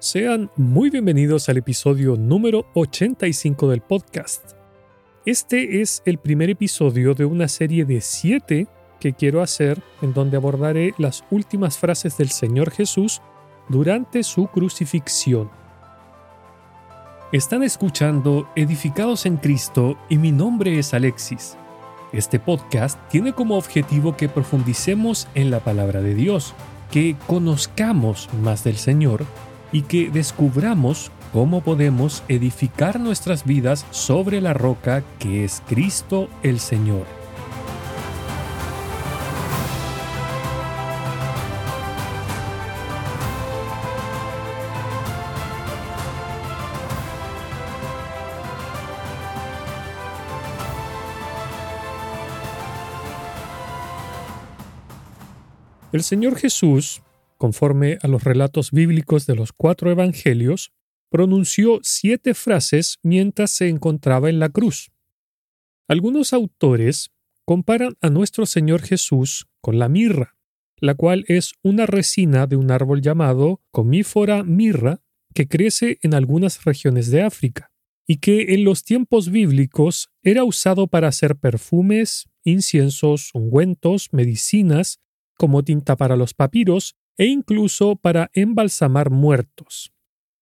Sean muy bienvenidos al episodio número 85 del podcast. Este es el primer episodio de una serie de siete que quiero hacer en donde abordaré las últimas frases del Señor Jesús durante su crucifixión. Están escuchando Edificados en Cristo y mi nombre es Alexis. Este podcast tiene como objetivo que profundicemos en la palabra de Dios, que conozcamos más del Señor y que descubramos cómo podemos edificar nuestras vidas sobre la roca que es Cristo el Señor. El Señor Jesús conforme a los relatos bíblicos de los cuatro evangelios, pronunció siete frases mientras se encontraba en la cruz. Algunos autores comparan a nuestro Señor Jesús con la mirra, la cual es una resina de un árbol llamado comífora mirra que crece en algunas regiones de África y que en los tiempos bíblicos era usado para hacer perfumes, inciensos, ungüentos, medicinas, como tinta para los papiros e incluso para embalsamar muertos.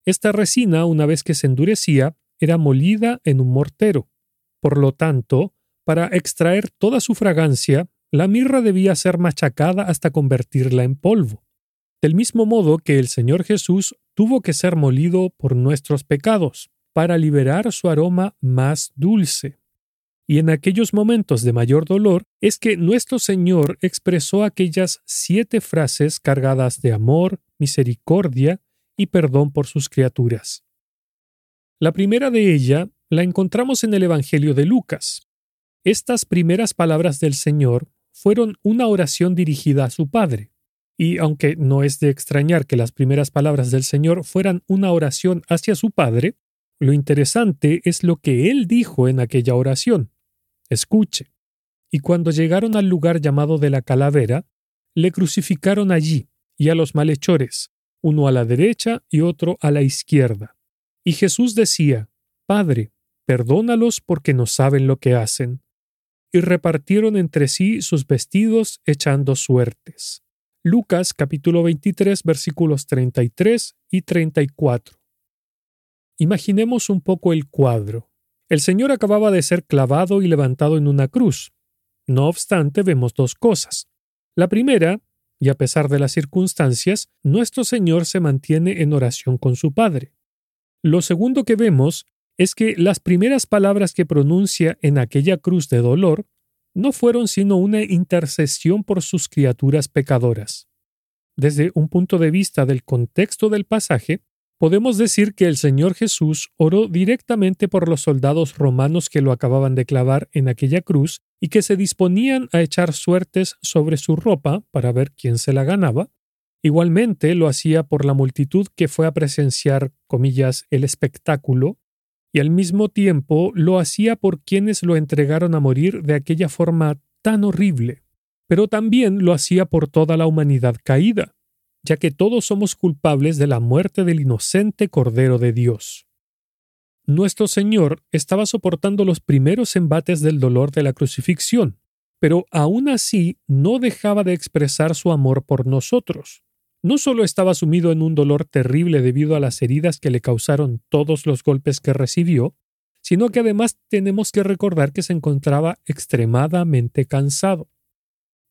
Esta resina, una vez que se endurecía, era molida en un mortero. Por lo tanto, para extraer toda su fragancia, la mirra debía ser machacada hasta convertirla en polvo. Del mismo modo que el Señor Jesús tuvo que ser molido por nuestros pecados, para liberar su aroma más dulce. Y en aquellos momentos de mayor dolor es que nuestro Señor expresó aquellas siete frases cargadas de amor, misericordia y perdón por sus criaturas. La primera de ella la encontramos en el Evangelio de Lucas. Estas primeras palabras del Señor fueron una oración dirigida a su Padre. Y aunque no es de extrañar que las primeras palabras del Señor fueran una oración hacia su Padre, lo interesante es lo que Él dijo en aquella oración. Escuche. Y cuando llegaron al lugar llamado de la calavera, le crucificaron allí, y a los malhechores, uno a la derecha y otro a la izquierda. Y Jesús decía, Padre, perdónalos porque no saben lo que hacen. Y repartieron entre sí sus vestidos echando suertes. Lucas capítulo 23 versículos 33 y 34. Imaginemos un poco el cuadro. El Señor acababa de ser clavado y levantado en una cruz. No obstante, vemos dos cosas. La primera, y a pesar de las circunstancias, nuestro Señor se mantiene en oración con su Padre. Lo segundo que vemos es que las primeras palabras que pronuncia en aquella cruz de dolor no fueron sino una intercesión por sus criaturas pecadoras. Desde un punto de vista del contexto del pasaje, Podemos decir que el Señor Jesús oró directamente por los soldados romanos que lo acababan de clavar en aquella cruz y que se disponían a echar suertes sobre su ropa para ver quién se la ganaba. Igualmente lo hacía por la multitud que fue a presenciar, comillas, el espectáculo, y al mismo tiempo lo hacía por quienes lo entregaron a morir de aquella forma tan horrible, pero también lo hacía por toda la humanidad caída ya que todos somos culpables de la muerte del inocente Cordero de Dios. Nuestro Señor estaba soportando los primeros embates del dolor de la crucifixión, pero aún así no dejaba de expresar su amor por nosotros. No solo estaba sumido en un dolor terrible debido a las heridas que le causaron todos los golpes que recibió, sino que además tenemos que recordar que se encontraba extremadamente cansado.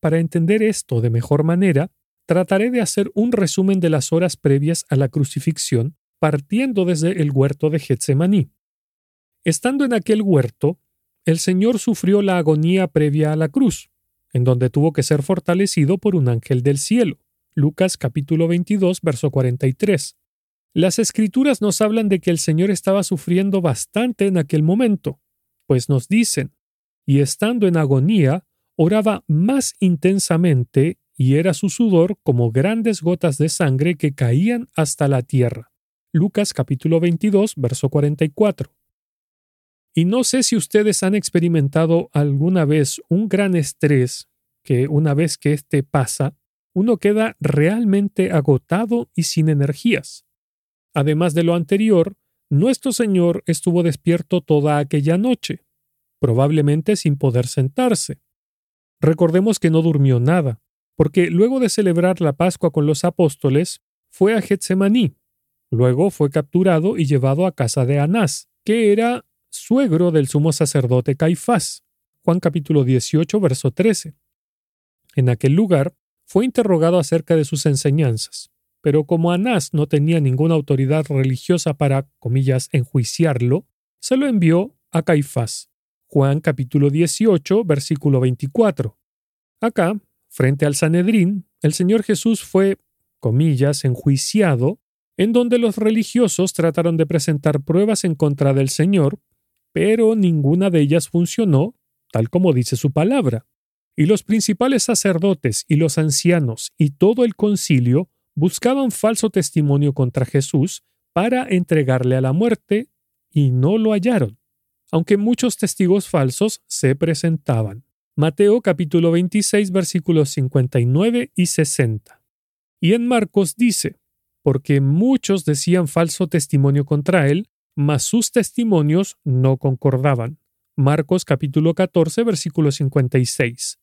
Para entender esto de mejor manera, trataré de hacer un resumen de las horas previas a la crucifixión, partiendo desde el huerto de Getsemaní. Estando en aquel huerto, el Señor sufrió la agonía previa a la cruz, en donde tuvo que ser fortalecido por un ángel del cielo. Lucas capítulo 22, verso 43. Las escrituras nos hablan de que el Señor estaba sufriendo bastante en aquel momento, pues nos dicen, y estando en agonía, oraba más intensamente y era su sudor como grandes gotas de sangre que caían hasta la tierra. Lucas capítulo 22, verso 44. Y no sé si ustedes han experimentado alguna vez un gran estrés que una vez que éste pasa, uno queda realmente agotado y sin energías. Además de lo anterior, nuestro Señor estuvo despierto toda aquella noche, probablemente sin poder sentarse. Recordemos que no durmió nada, porque luego de celebrar la Pascua con los apóstoles, fue a Getsemaní. Luego fue capturado y llevado a casa de Anás, que era suegro del sumo sacerdote Caifás. Juan capítulo 18, verso 13. En aquel lugar fue interrogado acerca de sus enseñanzas, pero como Anás no tenía ninguna autoridad religiosa para, comillas, enjuiciarlo, se lo envió a Caifás. Juan capítulo 18, versículo 24. Acá, frente al Sanedrín, el Señor Jesús fue, comillas, enjuiciado, en donde los religiosos trataron de presentar pruebas en contra del Señor, pero ninguna de ellas funcionó, tal como dice su palabra. Y los principales sacerdotes y los ancianos y todo el concilio buscaban falso testimonio contra Jesús para entregarle a la muerte, y no lo hallaron, aunque muchos testigos falsos se presentaban. Mateo capítulo 26 versículos 59 y 60. Y en Marcos dice, porque muchos decían falso testimonio contra él, mas sus testimonios no concordaban. Marcos capítulo 14 versículo 56.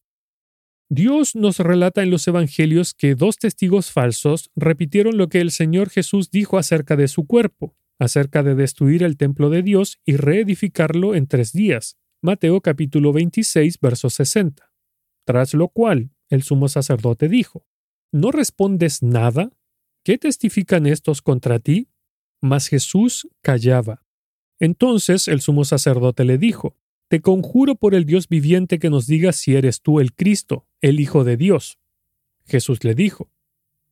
Dios nos relata en los Evangelios que dos testigos falsos repitieron lo que el Señor Jesús dijo acerca de su cuerpo, acerca de destruir el templo de Dios y reedificarlo en tres días. Mateo capítulo 26, verso 60. Tras lo cual, el sumo sacerdote dijo, ¿No respondes nada? ¿Qué testifican estos contra ti? Mas Jesús callaba. Entonces el sumo sacerdote le dijo, te conjuro por el Dios viviente que nos digas si eres tú el Cristo, el Hijo de Dios. Jesús le dijo,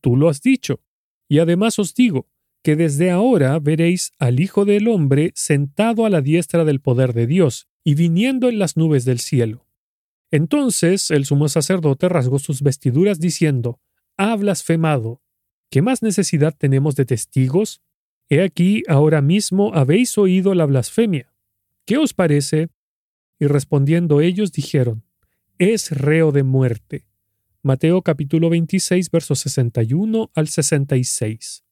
Tú lo has dicho, y además os digo, que desde ahora veréis al Hijo del Hombre sentado a la diestra del poder de Dios, y viniendo en las nubes del cielo. Entonces el sumo sacerdote rasgó sus vestiduras diciendo, Ha blasfemado. ¿Qué más necesidad tenemos de testigos? He aquí ahora mismo habéis oído la blasfemia. ¿Qué os parece? Y respondiendo ellos dijeron, es reo de muerte. Mateo capítulo 26 versos 61 al 66.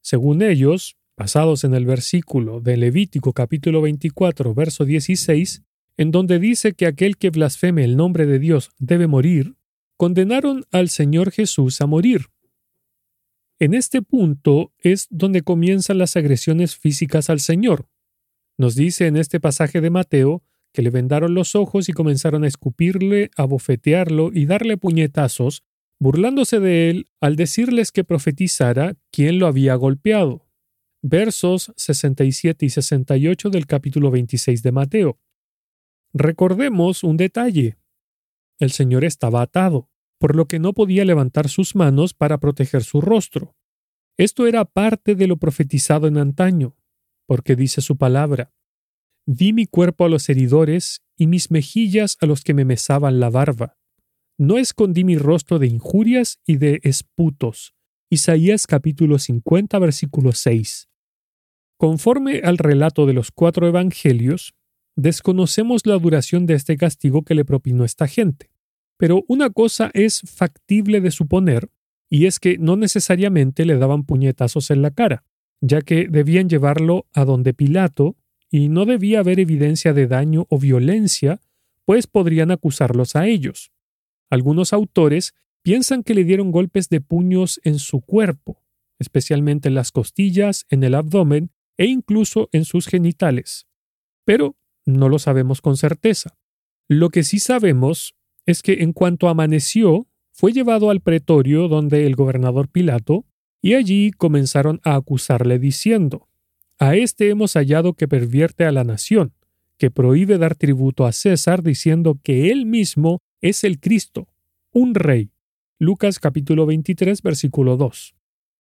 Según ellos, basados en el versículo de Levítico capítulo 24 verso 16, en donde dice que aquel que blasfeme el nombre de Dios debe morir, condenaron al Señor Jesús a morir. En este punto es donde comienzan las agresiones físicas al Señor. Nos dice en este pasaje de Mateo que le vendaron los ojos y comenzaron a escupirle, a bofetearlo y darle puñetazos, burlándose de él al decirles que profetizara quién lo había golpeado. Versos 67 y 68 del capítulo 26 de Mateo. Recordemos un detalle. El Señor estaba atado, por lo que no podía levantar sus manos para proteger su rostro. Esto era parte de lo profetizado en antaño, porque dice su palabra, Di mi cuerpo a los heridores y mis mejillas a los que me mesaban la barba. No escondí mi rostro de injurias y de esputos. Isaías capítulo 50 versículo 6. Conforme al relato de los cuatro evangelios, desconocemos la duración de este castigo que le propinó esta gente. Pero una cosa es factible de suponer, y es que no necesariamente le daban puñetazos en la cara, ya que debían llevarlo a donde Pilato y no debía haber evidencia de daño o violencia, pues podrían acusarlos a ellos. Algunos autores piensan que le dieron golpes de puños en su cuerpo, especialmente en las costillas, en el abdomen e incluso en sus genitales. Pero no lo sabemos con certeza. Lo que sí sabemos es que en cuanto amaneció, fue llevado al pretorio donde el gobernador Pilato, y allí comenzaron a acusarle diciendo, a este hemos hallado que pervierte a la nación, que prohíbe dar tributo a César diciendo que él mismo es el Cristo, un rey. Lucas capítulo 23 versículo 2.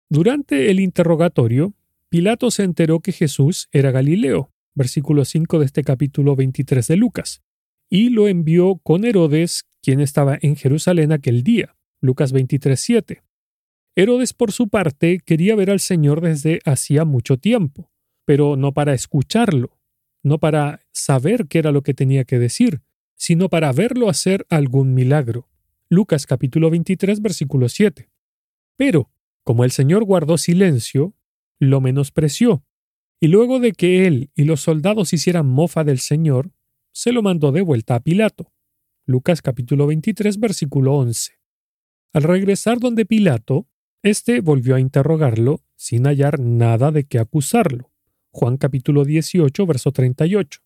Durante el interrogatorio, Pilato se enteró que Jesús era Galileo, versículo 5 de este capítulo 23 de Lucas, y lo envió con Herodes, quien estaba en Jerusalén aquel día. Lucas 23 7. Herodes, por su parte, quería ver al Señor desde hacía mucho tiempo pero no para escucharlo, no para saber qué era lo que tenía que decir, sino para verlo hacer algún milagro. Lucas capítulo 23 versículo 7. Pero, como el Señor guardó silencio, lo menospreció, y luego de que él y los soldados hicieran mofa del Señor, se lo mandó de vuelta a Pilato. Lucas capítulo 23 versículo 11. Al regresar donde Pilato, éste volvió a interrogarlo sin hallar nada de qué acusarlo. Juan capítulo 18 verso 38.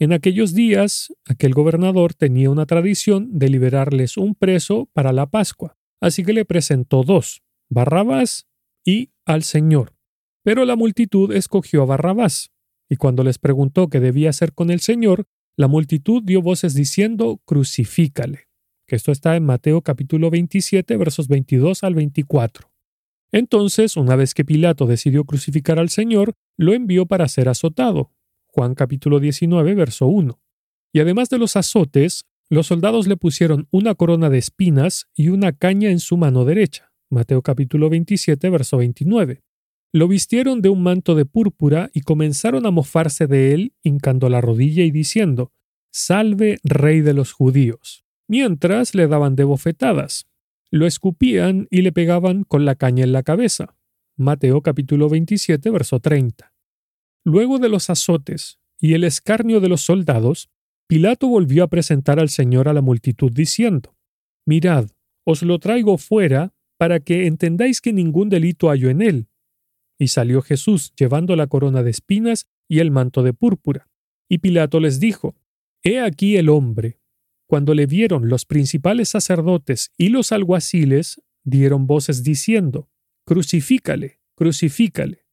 En aquellos días, aquel gobernador tenía una tradición de liberarles un preso para la Pascua, así que le presentó dos, Barrabás y al Señor. Pero la multitud escogió a Barrabás, y cuando les preguntó qué debía hacer con el Señor, la multitud dio voces diciendo, crucifícale. Que esto está en Mateo capítulo 27, versos 22 al 24. Entonces, una vez que Pilato decidió crucificar al Señor, lo envió para ser azotado. Juan capítulo 19, verso 1. Y además de los azotes, los soldados le pusieron una corona de espinas y una caña en su mano derecha. Mateo capítulo 27, verso 29. Lo vistieron de un manto de púrpura y comenzaron a mofarse de él, hincando la rodilla y diciendo, Salve, rey de los judíos. Mientras le daban de bofetadas. Lo escupían y le pegaban con la caña en la cabeza. Mateo capítulo 27, verso 30. Luego de los azotes y el escarnio de los soldados, Pilato volvió a presentar al Señor a la multitud diciendo, Mirad, os lo traigo fuera para que entendáis que ningún delito hallo en él y salió Jesús llevando la corona de espinas y el manto de púrpura. Y Pilato les dijo, He aquí el hombre. Cuando le vieron los principales sacerdotes y los alguaciles, dieron voces diciendo, Crucifícale, crucifícale.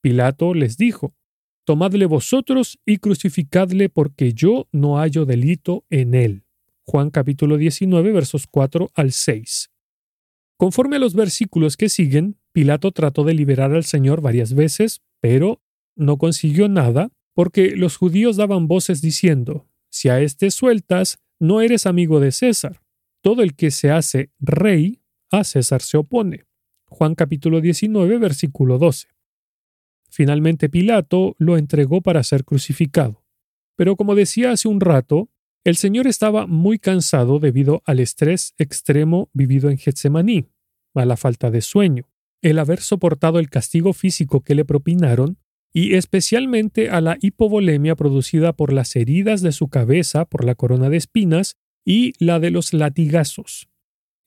Pilato les dijo, Tomadle vosotros y crucificadle porque yo no hallo delito en él. Juan capítulo 19 versos 4 al 6. Conforme a los versículos que siguen, Pilato trató de liberar al Señor varias veces, pero no consiguió nada, porque los judíos daban voces diciendo, si a éste sueltas, no eres amigo de César. Todo el que se hace rey, a César se opone. Juan capítulo 19, versículo 12. Finalmente Pilato lo entregó para ser crucificado. Pero como decía hace un rato, el Señor estaba muy cansado debido al estrés extremo vivido en Getsemaní, a la falta de sueño el haber soportado el castigo físico que le propinaron y especialmente a la hipovolemia producida por las heridas de su cabeza por la corona de espinas y la de los latigazos.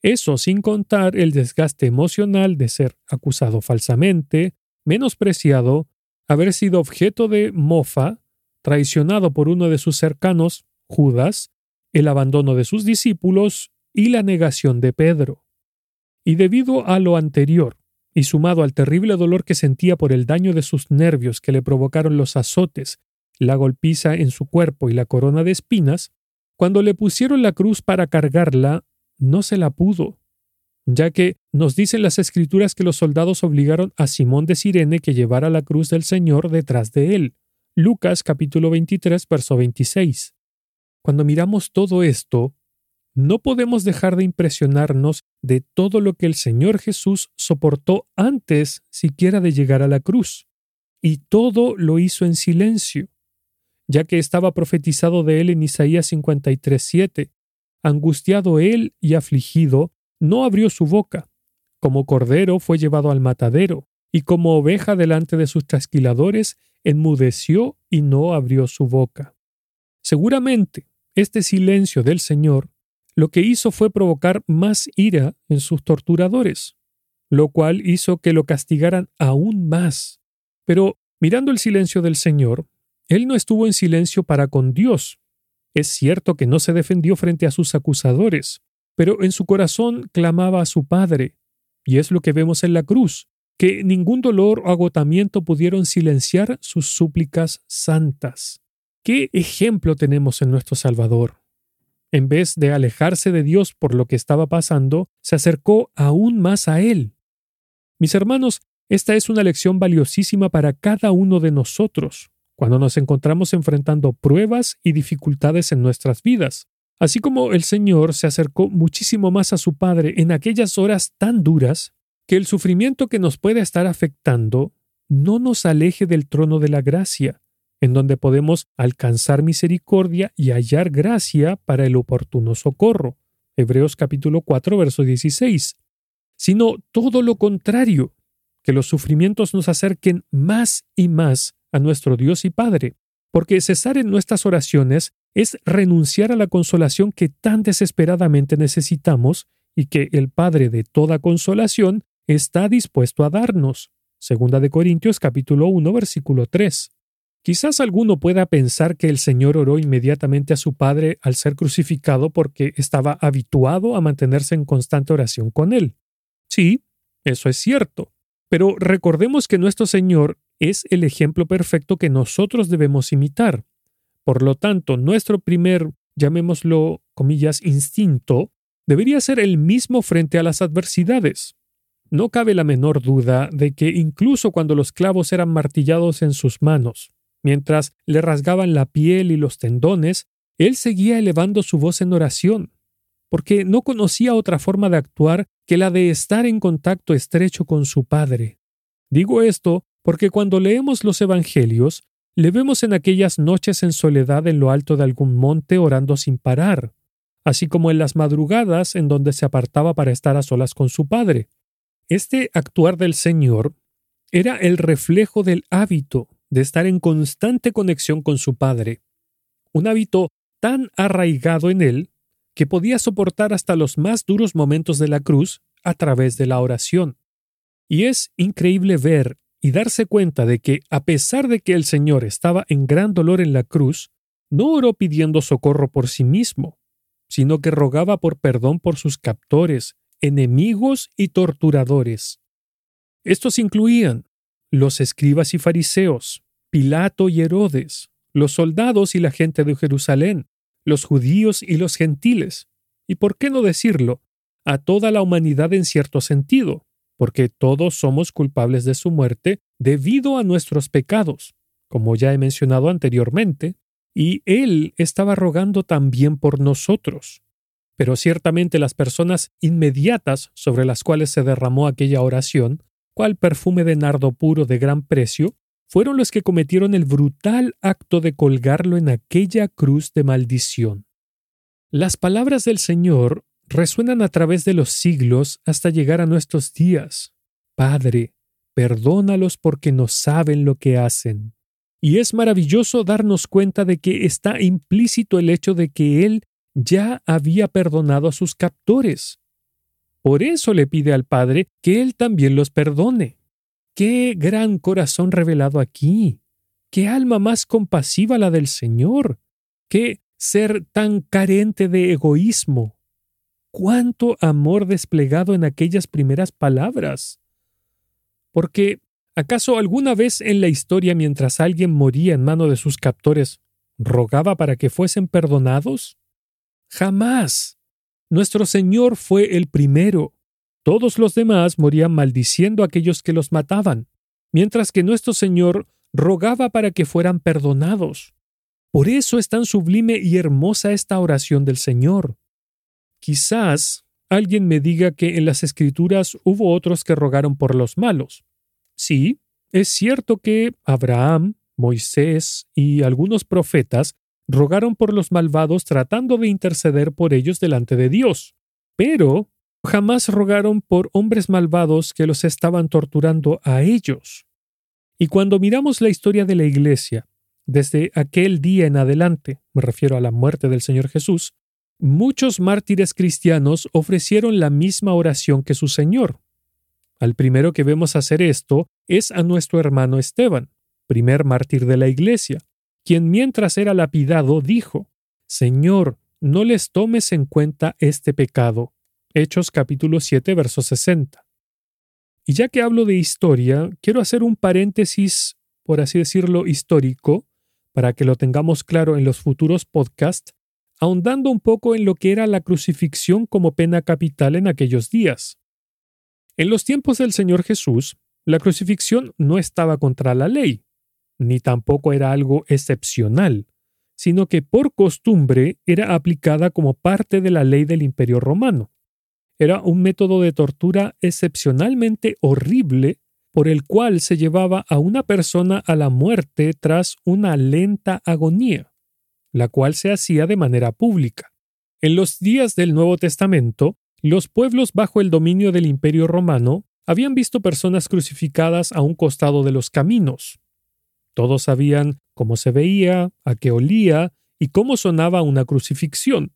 Eso sin contar el desgaste emocional de ser acusado falsamente, menospreciado, haber sido objeto de mofa, traicionado por uno de sus cercanos, Judas, el abandono de sus discípulos y la negación de Pedro. Y debido a lo anterior, y sumado al terrible dolor que sentía por el daño de sus nervios que le provocaron los azotes, la golpiza en su cuerpo y la corona de espinas, cuando le pusieron la cruz para cargarla, no se la pudo, ya que nos dicen las escrituras que los soldados obligaron a Simón de Sirene que llevara la cruz del Señor detrás de él. Lucas capítulo 23, verso 26. Cuando miramos todo esto, no podemos dejar de impresionarnos de todo lo que el Señor Jesús soportó antes siquiera de llegar a la cruz. Y todo lo hizo en silencio, ya que estaba profetizado de él en Isaías 53:7. Angustiado él y afligido, no abrió su boca. Como cordero fue llevado al matadero, y como oveja delante de sus trasquiladores, enmudeció y no abrió su boca. Seguramente, este silencio del Señor lo que hizo fue provocar más ira en sus torturadores, lo cual hizo que lo castigaran aún más. Pero, mirando el silencio del Señor, él no estuvo en silencio para con Dios. Es cierto que no se defendió frente a sus acusadores, pero en su corazón clamaba a su Padre, y es lo que vemos en la cruz, que ningún dolor o agotamiento pudieron silenciar sus súplicas santas. ¿Qué ejemplo tenemos en nuestro Salvador? En vez de alejarse de Dios por lo que estaba pasando, se acercó aún más a Él. Mis hermanos, esta es una lección valiosísima para cada uno de nosotros cuando nos encontramos enfrentando pruebas y dificultades en nuestras vidas. Así como el Señor se acercó muchísimo más a su Padre en aquellas horas tan duras, que el sufrimiento que nos puede estar afectando no nos aleje del trono de la gracia, en donde podemos alcanzar misericordia y hallar gracia para el oportuno socorro. Hebreos capítulo 4, verso 16. Sino todo lo contrario, que los sufrimientos nos acerquen más y más a nuestro Dios y Padre, porque cesar en nuestras oraciones es renunciar a la consolación que tan desesperadamente necesitamos y que el Padre de toda consolación está dispuesto a darnos. Segunda de Corintios capítulo 1 versículo 3. Quizás alguno pueda pensar que el Señor oró inmediatamente a su Padre al ser crucificado porque estaba habituado a mantenerse en constante oración con Él. Sí, eso es cierto, pero recordemos que nuestro Señor es el ejemplo perfecto que nosotros debemos imitar. Por lo tanto, nuestro primer, llamémoslo, comillas, instinto, debería ser el mismo frente a las adversidades. No cabe la menor duda de que incluso cuando los clavos eran martillados en sus manos, mientras le rasgaban la piel y los tendones, él seguía elevando su voz en oración, porque no conocía otra forma de actuar que la de estar en contacto estrecho con su Padre. Digo esto porque cuando leemos los Evangelios, le vemos en aquellas noches en soledad en lo alto de algún monte orando sin parar, así como en las madrugadas en donde se apartaba para estar a solas con su Padre. Este actuar del Señor era el reflejo del hábito de estar en constante conexión con su Padre, un hábito tan arraigado en él que podía soportar hasta los más duros momentos de la cruz a través de la oración. Y es increíble ver y darse cuenta de que, a pesar de que el Señor estaba en gran dolor en la cruz, no oró pidiendo socorro por sí mismo, sino que rogaba por perdón por sus captores, enemigos y torturadores. Estos incluían los escribas y fariseos, Pilato y Herodes, los soldados y la gente de Jerusalén, los judíos y los gentiles, y por qué no decirlo, a toda la humanidad en cierto sentido, porque todos somos culpables de su muerte debido a nuestros pecados, como ya he mencionado anteriormente, y Él estaba rogando también por nosotros. Pero ciertamente las personas inmediatas sobre las cuales se derramó aquella oración cual perfume de nardo puro de gran precio, fueron los que cometieron el brutal acto de colgarlo en aquella cruz de maldición. Las palabras del Señor resuenan a través de los siglos hasta llegar a nuestros días. Padre, perdónalos porque no saben lo que hacen. Y es maravilloso darnos cuenta de que está implícito el hecho de que Él ya había perdonado a sus captores. Por eso le pide al Padre que Él también los perdone. ¡Qué gran corazón revelado aquí! ¡Qué alma más compasiva la del Señor! ¡Qué ser tan carente de egoísmo! ¡Cuánto amor desplegado en aquellas primeras palabras! Porque, ¿acaso alguna vez en la historia mientras alguien moría en mano de sus captores, rogaba para que fuesen perdonados? Jamás. Nuestro Señor fue el primero. Todos los demás morían maldiciendo a aquellos que los mataban, mientras que nuestro Señor rogaba para que fueran perdonados. Por eso es tan sublime y hermosa esta oración del Señor. Quizás alguien me diga que en las Escrituras hubo otros que rogaron por los malos. Sí, es cierto que Abraham, Moisés y algunos profetas rogaron por los malvados tratando de interceder por ellos delante de Dios, pero jamás rogaron por hombres malvados que los estaban torturando a ellos. Y cuando miramos la historia de la Iglesia, desde aquel día en adelante, me refiero a la muerte del Señor Jesús, muchos mártires cristianos ofrecieron la misma oración que su Señor. Al primero que vemos hacer esto es a nuestro hermano Esteban, primer mártir de la Iglesia, quien mientras era lapidado dijo, Señor, no les tomes en cuenta este pecado. Hechos capítulo 7, verso 60. Y ya que hablo de historia, quiero hacer un paréntesis, por así decirlo, histórico, para que lo tengamos claro en los futuros podcasts, ahondando un poco en lo que era la crucifixión como pena capital en aquellos días. En los tiempos del Señor Jesús, la crucifixión no estaba contra la ley, ni tampoco era algo excepcional, sino que por costumbre era aplicada como parte de la ley del Imperio romano. Era un método de tortura excepcionalmente horrible por el cual se llevaba a una persona a la muerte tras una lenta agonía, la cual se hacía de manera pública. En los días del Nuevo Testamento, los pueblos bajo el dominio del Imperio romano habían visto personas crucificadas a un costado de los caminos. Todos sabían cómo se veía, a qué olía y cómo sonaba una crucifixión.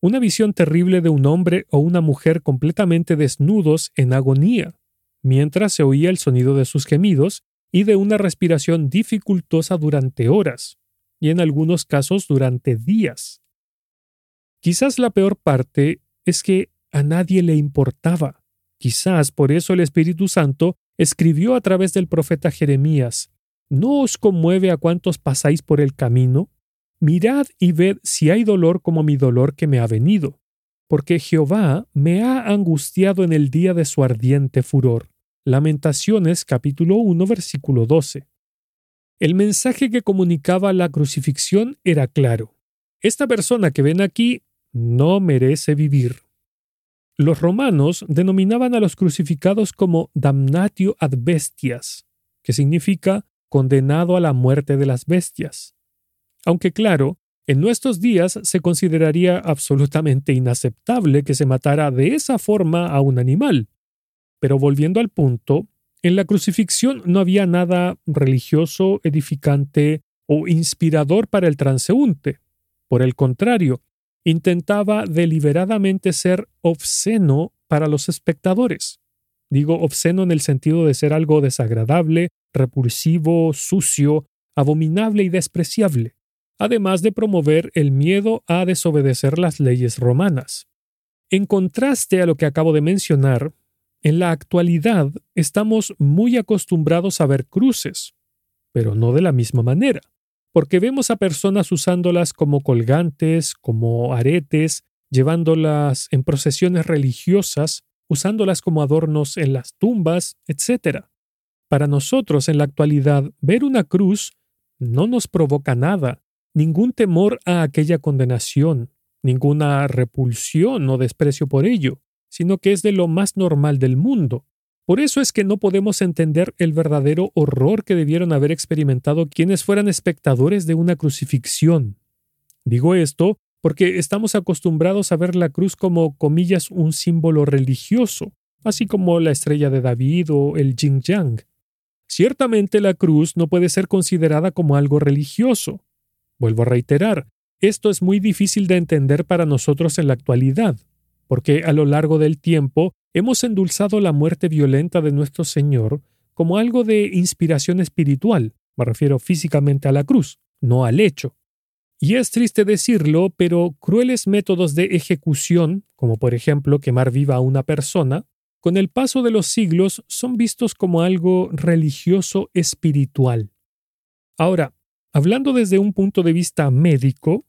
Una visión terrible de un hombre o una mujer completamente desnudos en agonía, mientras se oía el sonido de sus gemidos y de una respiración dificultosa durante horas, y en algunos casos durante días. Quizás la peor parte es que a nadie le importaba. Quizás por eso el Espíritu Santo escribió a través del profeta Jeremías, ¿No os conmueve a cuantos pasáis por el camino? Mirad y ved si hay dolor como mi dolor que me ha venido, porque Jehová me ha angustiado en el día de su ardiente furor. Lamentaciones capítulo 1 versículo 12. El mensaje que comunicaba la crucifixión era claro. Esta persona que ven aquí no merece vivir. Los romanos denominaban a los crucificados como damnatio ad bestias, que significa condenado a la muerte de las bestias. Aunque claro, en nuestros días se consideraría absolutamente inaceptable que se matara de esa forma a un animal. Pero volviendo al punto, en la crucifixión no había nada religioso, edificante o inspirador para el transeúnte. Por el contrario, intentaba deliberadamente ser obsceno para los espectadores. Digo obsceno en el sentido de ser algo desagradable, repulsivo, sucio, abominable y despreciable además de promover el miedo a desobedecer las leyes romanas. En contraste a lo que acabo de mencionar, en la actualidad estamos muy acostumbrados a ver cruces, pero no de la misma manera, porque vemos a personas usándolas como colgantes, como aretes, llevándolas en procesiones religiosas, usándolas como adornos en las tumbas, etc. Para nosotros en la actualidad, ver una cruz no nos provoca nada, ningún temor a aquella condenación, ninguna repulsión o desprecio por ello, sino que es de lo más normal del mundo. Por eso es que no podemos entender el verdadero horror que debieron haber experimentado quienes fueran espectadores de una crucifixión. Digo esto porque estamos acostumbrados a ver la cruz como, comillas, un símbolo religioso, así como la estrella de David o el yin yang. Ciertamente la cruz no puede ser considerada como algo religioso, Vuelvo a reiterar, esto es muy difícil de entender para nosotros en la actualidad, porque a lo largo del tiempo hemos endulzado la muerte violenta de nuestro Señor como algo de inspiración espiritual, me refiero físicamente a la cruz, no al hecho. Y es triste decirlo, pero crueles métodos de ejecución, como por ejemplo quemar viva a una persona, con el paso de los siglos son vistos como algo religioso espiritual. Ahora, Hablando desde un punto de vista médico,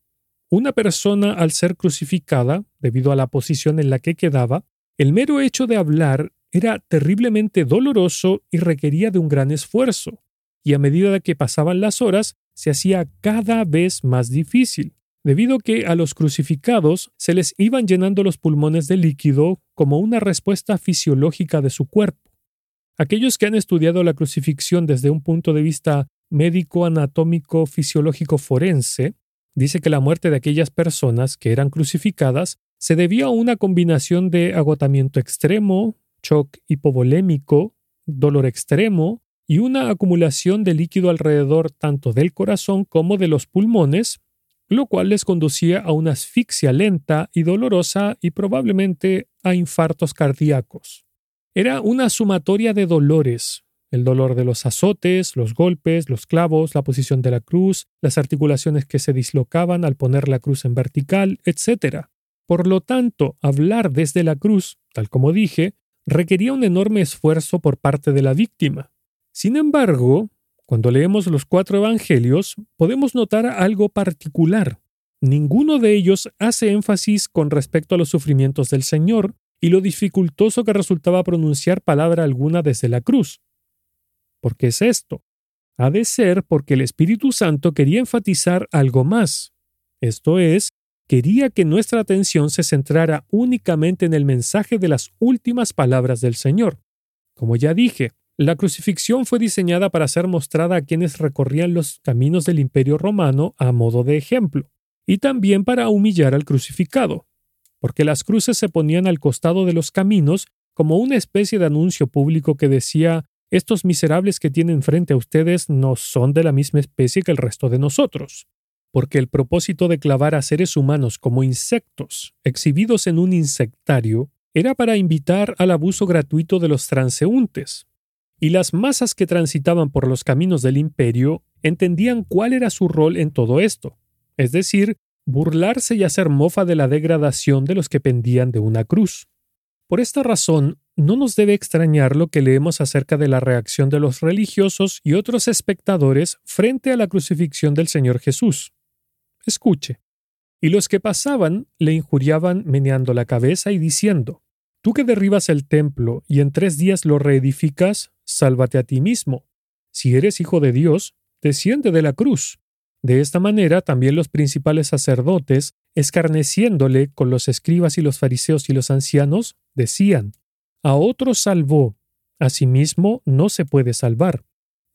una persona al ser crucificada, debido a la posición en la que quedaba, el mero hecho de hablar era terriblemente doloroso y requería de un gran esfuerzo, y a medida que pasaban las horas se hacía cada vez más difícil, debido a que a los crucificados se les iban llenando los pulmones de líquido como una respuesta fisiológica de su cuerpo. Aquellos que han estudiado la crucifixión desde un punto de vista médico anatómico fisiológico forense dice que la muerte de aquellas personas que eran crucificadas se debía a una combinación de agotamiento extremo, shock hipovolémico, dolor extremo y una acumulación de líquido alrededor tanto del corazón como de los pulmones, lo cual les conducía a una asfixia lenta y dolorosa y probablemente a infartos cardíacos. Era una sumatoria de dolores, el dolor de los azotes, los golpes, los clavos, la posición de la cruz, las articulaciones que se dislocaban al poner la cruz en vertical, etc. Por lo tanto, hablar desde la cruz, tal como dije, requería un enorme esfuerzo por parte de la víctima. Sin embargo, cuando leemos los cuatro evangelios, podemos notar algo particular. Ninguno de ellos hace énfasis con respecto a los sufrimientos del Señor y lo dificultoso que resultaba pronunciar palabra alguna desde la cruz. ¿Por qué es esto? Ha de ser porque el Espíritu Santo quería enfatizar algo más. Esto es, quería que nuestra atención se centrara únicamente en el mensaje de las últimas palabras del Señor. Como ya dije, la crucifixión fue diseñada para ser mostrada a quienes recorrían los caminos del imperio romano a modo de ejemplo, y también para humillar al crucificado, porque las cruces se ponían al costado de los caminos como una especie de anuncio público que decía estos miserables que tienen frente a ustedes no son de la misma especie que el resto de nosotros, porque el propósito de clavar a seres humanos como insectos, exhibidos en un insectario, era para invitar al abuso gratuito de los transeúntes. Y las masas que transitaban por los caminos del imperio entendían cuál era su rol en todo esto, es decir, burlarse y hacer mofa de la degradación de los que pendían de una cruz. Por esta razón, no nos debe extrañar lo que leemos acerca de la reacción de los religiosos y otros espectadores frente a la crucifixión del Señor Jesús. Escuche. Y los que pasaban le injuriaban meneando la cabeza y diciendo, Tú que derribas el templo y en tres días lo reedificas, sálvate a ti mismo. Si eres hijo de Dios, desciende de la cruz. De esta manera también los principales sacerdotes, escarneciéndole con los escribas y los fariseos y los ancianos, decían, A otro salvó, a sí mismo no se puede salvar.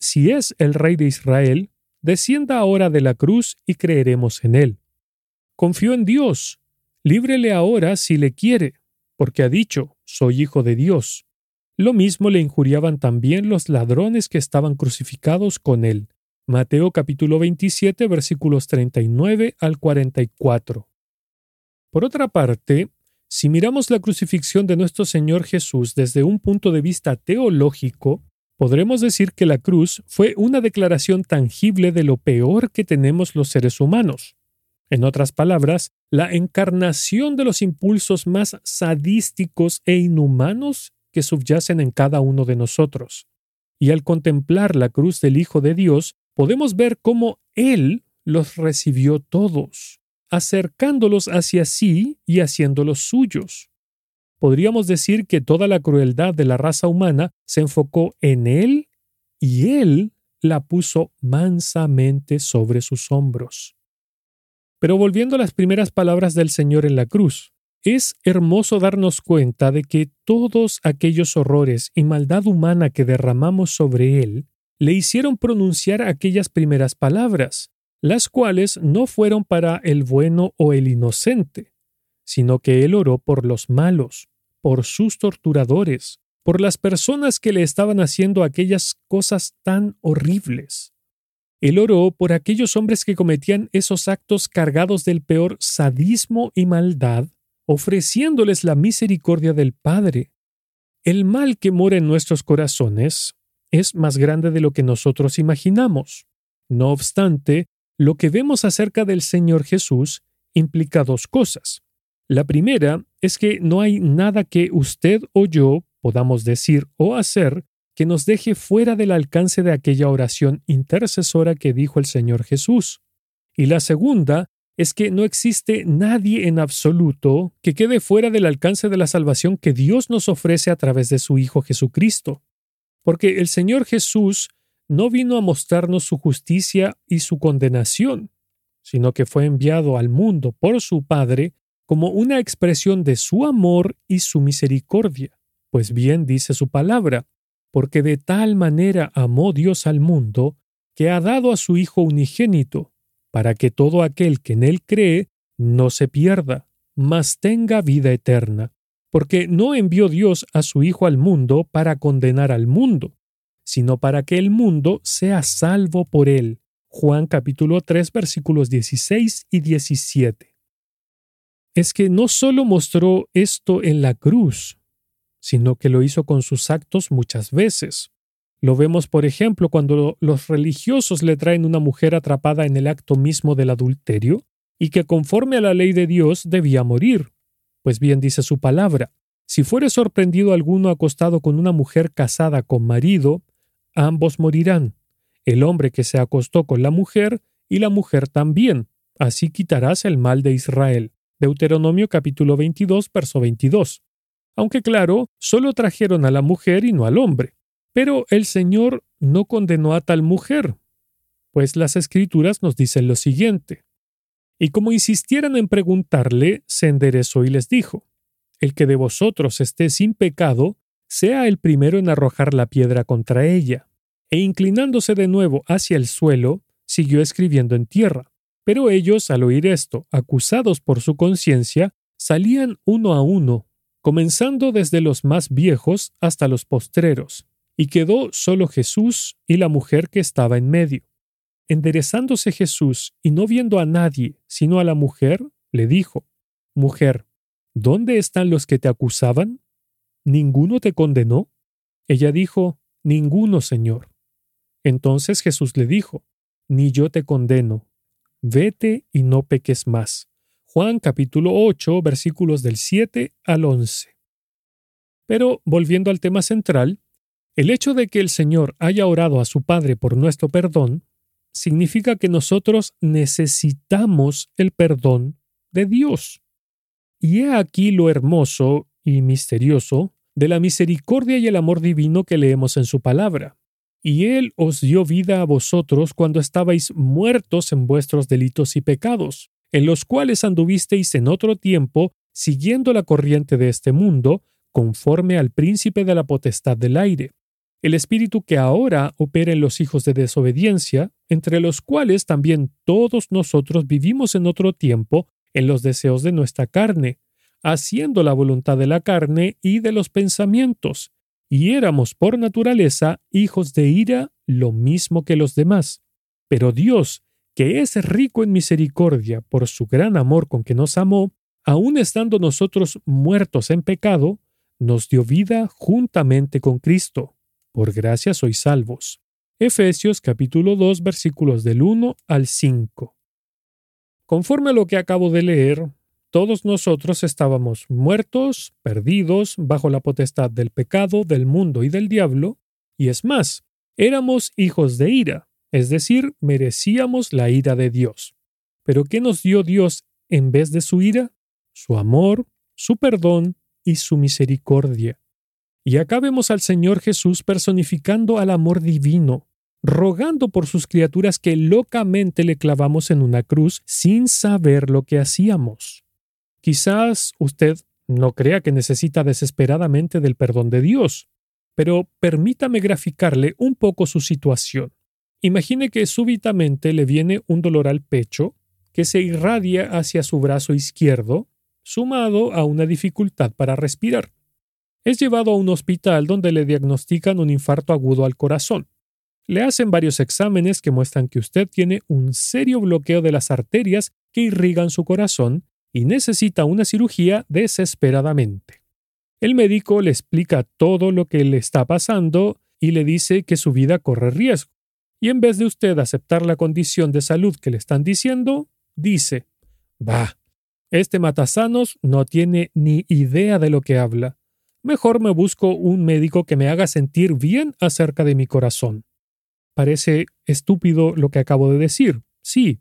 Si es el rey de Israel, descienda ahora de la cruz y creeremos en él. Confío en Dios, líbrele ahora si le quiere, porque ha dicho, soy hijo de Dios. Lo mismo le injuriaban también los ladrones que estaban crucificados con él. Mateo capítulo 27 versículos 39 al 44. Por otra parte, si miramos la crucifixión de nuestro Señor Jesús desde un punto de vista teológico, podremos decir que la cruz fue una declaración tangible de lo peor que tenemos los seres humanos. En otras palabras, la encarnación de los impulsos más sadísticos e inhumanos que subyacen en cada uno de nosotros. Y al contemplar la cruz del Hijo de Dios, podemos ver cómo Él los recibió todos, acercándolos hacia sí y haciéndolos suyos. Podríamos decir que toda la crueldad de la raza humana se enfocó en Él y Él la puso mansamente sobre sus hombros. Pero volviendo a las primeras palabras del Señor en la cruz, es hermoso darnos cuenta de que todos aquellos horrores y maldad humana que derramamos sobre Él le hicieron pronunciar aquellas primeras palabras, las cuales no fueron para el bueno o el inocente, sino que Él oró por los malos, por sus torturadores, por las personas que le estaban haciendo aquellas cosas tan horribles. Él oró por aquellos hombres que cometían esos actos cargados del peor sadismo y maldad, ofreciéndoles la misericordia del Padre. El mal que mora en nuestros corazones es más grande de lo que nosotros imaginamos. No obstante, lo que vemos acerca del Señor Jesús implica dos cosas. La primera es que no hay nada que usted o yo podamos decir o hacer que nos deje fuera del alcance de aquella oración intercesora que dijo el Señor Jesús. Y la segunda es que no existe nadie en absoluto que quede fuera del alcance de la salvación que Dios nos ofrece a través de su Hijo Jesucristo. Porque el Señor Jesús no vino a mostrarnos su justicia y su condenación, sino que fue enviado al mundo por su Padre como una expresión de su amor y su misericordia. Pues bien dice su palabra, porque de tal manera amó Dios al mundo, que ha dado a su Hijo unigénito, para que todo aquel que en él cree no se pierda, mas tenga vida eterna, porque no envió Dios a su Hijo al mundo para condenar al mundo, sino para que el mundo sea salvo por él. Juan capítulo 3 versículos 16 y 17. Es que no solo mostró esto en la cruz, sino que lo hizo con sus actos muchas veces. Lo vemos, por ejemplo, cuando los religiosos le traen una mujer atrapada en el acto mismo del adulterio y que conforme a la ley de Dios debía morir. Pues bien dice su palabra, si fuere sorprendido alguno acostado con una mujer casada con marido, ambos morirán, el hombre que se acostó con la mujer y la mujer también, así quitarás el mal de Israel. Deuteronomio capítulo 22, verso 22 aunque claro, solo trajeron a la mujer y no al hombre. Pero el Señor no condenó a tal mujer, pues las escrituras nos dicen lo siguiente. Y como insistieran en preguntarle, se enderezó y les dijo, El que de vosotros esté sin pecado, sea el primero en arrojar la piedra contra ella. E inclinándose de nuevo hacia el suelo, siguió escribiendo en tierra. Pero ellos, al oír esto, acusados por su conciencia, salían uno a uno, comenzando desde los más viejos hasta los postreros, y quedó solo Jesús y la mujer que estaba en medio. Enderezándose Jesús y no viendo a nadie, sino a la mujer, le dijo, Mujer, ¿dónde están los que te acusaban? ¿Ninguno te condenó? Ella dijo, Ninguno, Señor. Entonces Jesús le dijo, Ni yo te condeno, vete y no peques más. Juan capítulo 8 versículos del 7 al 11. Pero volviendo al tema central, el hecho de que el Señor haya orado a su Padre por nuestro perdón significa que nosotros necesitamos el perdón de Dios. Y he aquí lo hermoso y misterioso de la misericordia y el amor divino que leemos en su palabra. Y Él os dio vida a vosotros cuando estabais muertos en vuestros delitos y pecados, en los cuales anduvisteis en otro tiempo, siguiendo la corriente de este mundo, conforme al príncipe de la potestad del aire, el espíritu que ahora opera en los hijos de desobediencia, entre los cuales también todos nosotros vivimos en otro tiempo en los deseos de nuestra carne, haciendo la voluntad de la carne y de los pensamientos, y éramos por naturaleza hijos de ira lo mismo que los demás. Pero Dios, que es rico en misericordia por su gran amor con que nos amó, aun estando nosotros muertos en pecado, nos dio vida juntamente con Cristo por gracia sois salvos. Efesios capítulo 2 versículos del 1 al 5. Conforme a lo que acabo de leer, todos nosotros estábamos muertos, perdidos, bajo la potestad del pecado, del mundo y del diablo, y es más, éramos hijos de ira, es decir, merecíamos la ira de Dios. Pero ¿qué nos dio Dios en vez de su ira? Su amor, su perdón y su misericordia. Y acá vemos al Señor Jesús personificando al amor divino, rogando por sus criaturas que locamente le clavamos en una cruz sin saber lo que hacíamos. Quizás usted no crea que necesita desesperadamente del perdón de Dios, pero permítame graficarle un poco su situación. Imagine que súbitamente le viene un dolor al pecho que se irradia hacia su brazo izquierdo, sumado a una dificultad para respirar es llevado a un hospital donde le diagnostican un infarto agudo al corazón. Le hacen varios exámenes que muestran que usted tiene un serio bloqueo de las arterias que irrigan su corazón y necesita una cirugía desesperadamente. El médico le explica todo lo que le está pasando y le dice que su vida corre riesgo. Y en vez de usted aceptar la condición de salud que le están diciendo, dice, Bah, este matasanos no tiene ni idea de lo que habla mejor me busco un médico que me haga sentir bien acerca de mi corazón. Parece estúpido lo que acabo de decir, sí,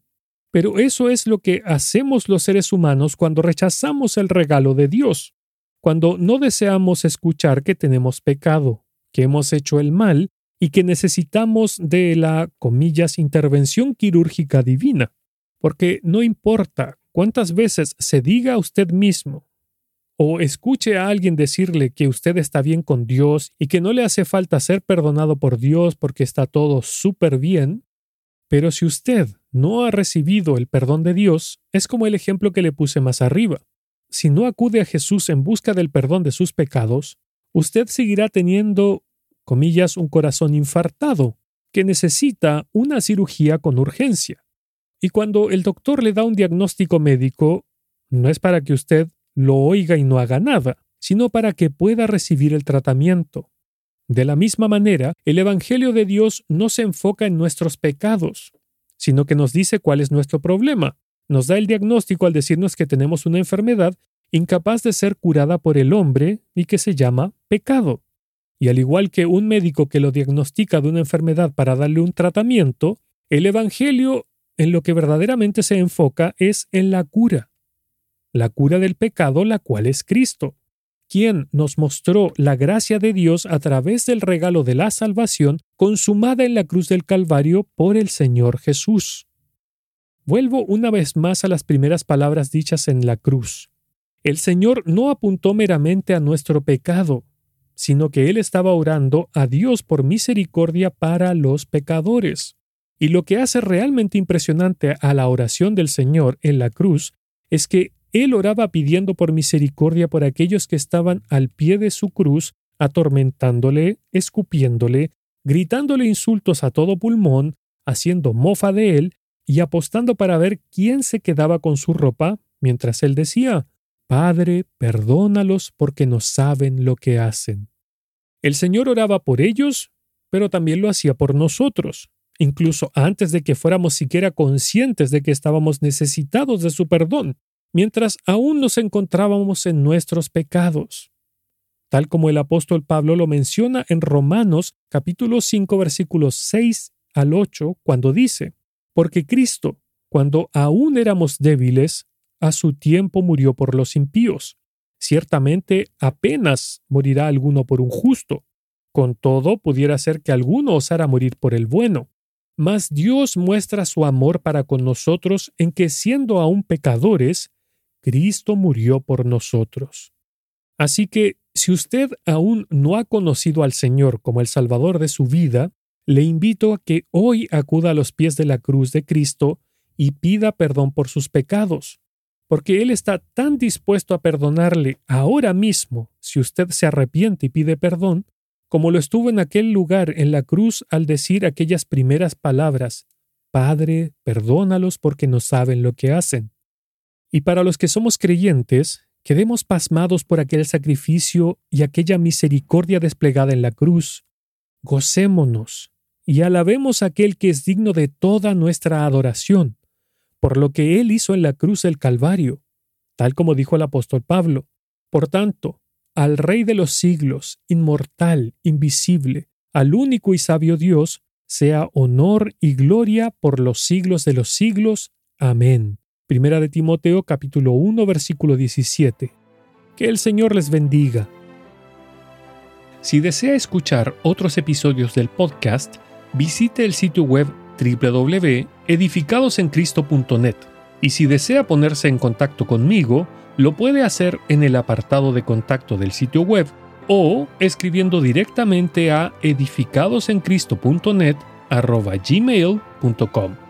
pero eso es lo que hacemos los seres humanos cuando rechazamos el regalo de Dios, cuando no deseamos escuchar que tenemos pecado, que hemos hecho el mal y que necesitamos de la, comillas, intervención quirúrgica divina. Porque no importa cuántas veces se diga a usted mismo o escuche a alguien decirle que usted está bien con Dios y que no le hace falta ser perdonado por Dios porque está todo súper bien, pero si usted no ha recibido el perdón de Dios, es como el ejemplo que le puse más arriba. Si no acude a Jesús en busca del perdón de sus pecados, usted seguirá teniendo, comillas, un corazón infartado, que necesita una cirugía con urgencia. Y cuando el doctor le da un diagnóstico médico, no es para que usted lo oiga y no haga nada, sino para que pueda recibir el tratamiento. De la misma manera, el Evangelio de Dios no se enfoca en nuestros pecados, sino que nos dice cuál es nuestro problema. Nos da el diagnóstico al decirnos que tenemos una enfermedad incapaz de ser curada por el hombre y que se llama pecado. Y al igual que un médico que lo diagnostica de una enfermedad para darle un tratamiento, el Evangelio en lo que verdaderamente se enfoca es en la cura la cura del pecado, la cual es Cristo, quien nos mostró la gracia de Dios a través del regalo de la salvación consumada en la cruz del Calvario por el Señor Jesús. Vuelvo una vez más a las primeras palabras dichas en la cruz. El Señor no apuntó meramente a nuestro pecado, sino que Él estaba orando a Dios por misericordia para los pecadores. Y lo que hace realmente impresionante a la oración del Señor en la cruz es que él oraba pidiendo por misericordia por aquellos que estaban al pie de su cruz, atormentándole, escupiéndole, gritándole insultos a todo pulmón, haciendo mofa de él y apostando para ver quién se quedaba con su ropa, mientras él decía, Padre, perdónalos porque no saben lo que hacen. El Señor oraba por ellos, pero también lo hacía por nosotros, incluso antes de que fuéramos siquiera conscientes de que estábamos necesitados de su perdón, mientras aún nos encontrábamos en nuestros pecados. Tal como el apóstol Pablo lo menciona en Romanos capítulo 5 versículos 6 al 8, cuando dice, Porque Cristo, cuando aún éramos débiles, a su tiempo murió por los impíos. Ciertamente apenas morirá alguno por un justo. Con todo, pudiera ser que alguno osara morir por el bueno. Mas Dios muestra su amor para con nosotros en que siendo aún pecadores, Cristo murió por nosotros. Así que, si usted aún no ha conocido al Señor como el Salvador de su vida, le invito a que hoy acuda a los pies de la cruz de Cristo y pida perdón por sus pecados porque Él está tan dispuesto a perdonarle ahora mismo si usted se arrepiente y pide perdón, como lo estuvo en aquel lugar en la cruz al decir aquellas primeras palabras, Padre, perdónalos porque no saben lo que hacen. Y para los que somos creyentes, quedemos pasmados por aquel sacrificio y aquella misericordia desplegada en la cruz, gocémonos y alabemos a aquel que es digno de toda nuestra adoración, por lo que Él hizo en la cruz del Calvario, tal como dijo el apóstol Pablo. Por tanto, al Rey de los siglos, inmortal, invisible, al único y sabio Dios, sea honor y gloria por los siglos de los siglos. Amén. Primera de Timoteo capítulo 1 versículo 17. Que el Señor les bendiga. Si desea escuchar otros episodios del podcast, visite el sitio web www.edificadosencristo.net y si desea ponerse en contacto conmigo, lo puede hacer en el apartado de contacto del sitio web o escribiendo directamente a edificadosencristo.net gmail.com.